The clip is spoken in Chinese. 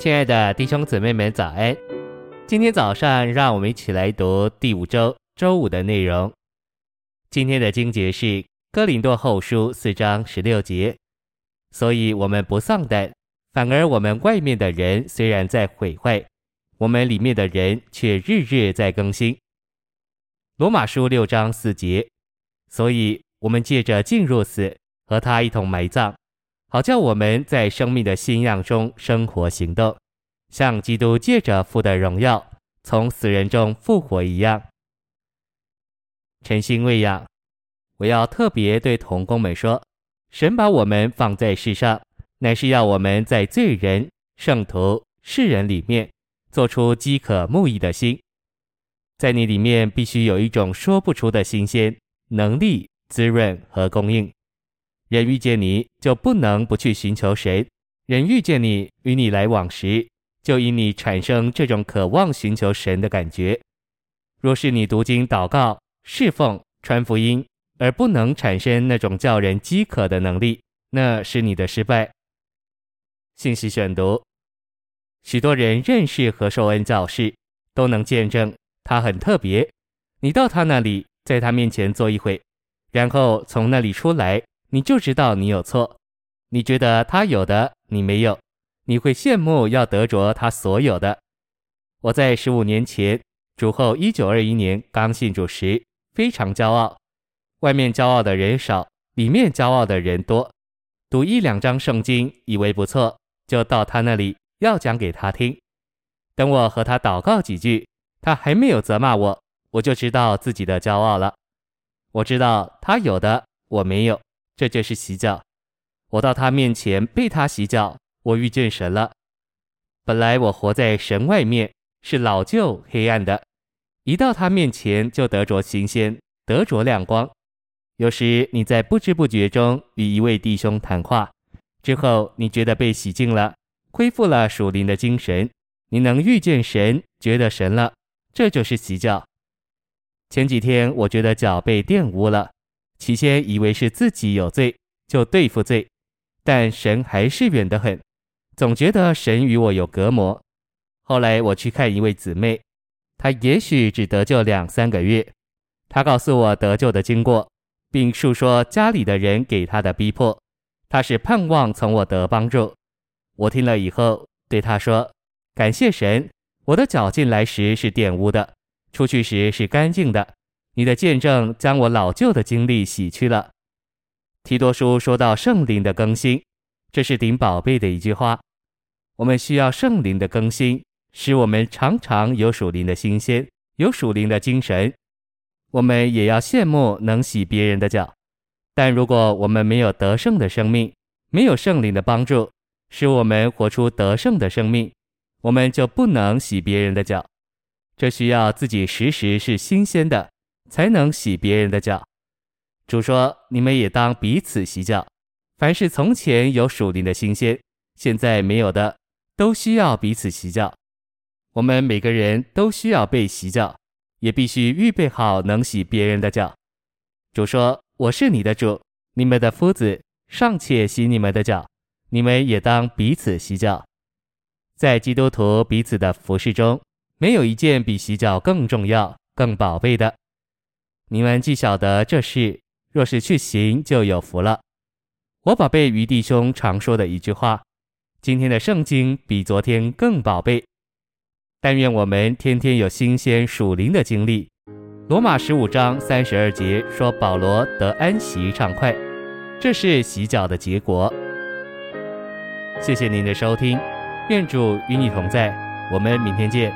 亲爱的弟兄姊妹们，早安！今天早上，让我们一起来读第五周周五的内容。今天的经节是《哥林多后书》四章十六节。所以，我们不丧胆，反而我们外面的人虽然在毁坏，我们里面的人却日日在更新。罗马书六章四节。所以，我们借着进入死，和他一同埋葬。好叫我们在生命的信仰中生活行动，像基督借着父的荣耀从死人中复活一样。晨星喂养，我要特别对童工们说：神把我们放在世上，乃是要我们在罪人、圣徒、世人里面做出饥渴慕义的心。在你里面必须有一种说不出的新鲜能力、滋润和供应。人遇见你就不能不去寻求神，人遇见你与你来往时，就因你产生这种渴望寻求神的感觉。若是你读经、祷告、侍奉、传福音，而不能产生那种叫人饥渴的能力，那是你的失败。信息选读：许多人认识何受恩教士，都能见证他很特别。你到他那里，在他面前坐一会，然后从那里出来。你就知道你有错，你觉得他有的你没有，你会羡慕要得着他所有的。我在十五年前主后一九二一年刚信主时，非常骄傲，外面骄傲的人少，里面骄傲的人多。读一两章圣经以为不错，就到他那里要讲给他听。等我和他祷告几句，他还没有责骂我，我就知道自己的骄傲了。我知道他有的我没有。这就是洗脚，我到他面前被他洗脚，我遇见神了。本来我活在神外面，是老旧黑暗的，一到他面前就得着新鲜，得着亮光。有时你在不知不觉中与一位弟兄谈话，之后你觉得被洗净了，恢复了属灵的精神，你能遇见神，觉得神了，这就是洗脚。前几天我觉得脚被玷污了。起先以为是自己有罪，就对付罪，但神还是远得很，总觉得神与我有隔膜。后来我去看一位姊妹，她也许只得救两三个月，她告诉我得救的经过，并述说家里的人给她的逼迫，她是盼望从我得帮助。我听了以后，对她说：“感谢神，我的脚进来时是玷污的，出去时是干净的。”你的见证将我老旧的经历洗去了。提多书说到圣灵的更新，这是顶宝贝的一句话。我们需要圣灵的更新，使我们常常有属灵的新鲜，有属灵的精神。我们也要羡慕能洗别人的脚，但如果我们没有得胜的生命，没有圣灵的帮助，使我们活出得胜的生命，我们就不能洗别人的脚。这需要自己时时是新鲜的。才能洗别人的脚。主说：“你们也当彼此洗脚。凡是从前有属灵的新鲜，现在没有的，都需要彼此洗脚。我们每个人都需要被洗脚，也必须预备好能洗别人的脚。”主说：“我是你的主，你们的夫子尚且洗你们的脚，你们也当彼此洗脚。在基督徒彼此的服侍中，没有一件比洗脚更重要、更宝贝的。”你们既晓得这事，若是去行，就有福了。我宝贝于弟兄常说的一句话：今天的圣经比昨天更宝贝。但愿我们天天有新鲜属灵的经历。罗马十五章三十二节说保罗得安息畅快，这是洗脚的结果。谢谢您的收听，愿主与你同在，我们明天见。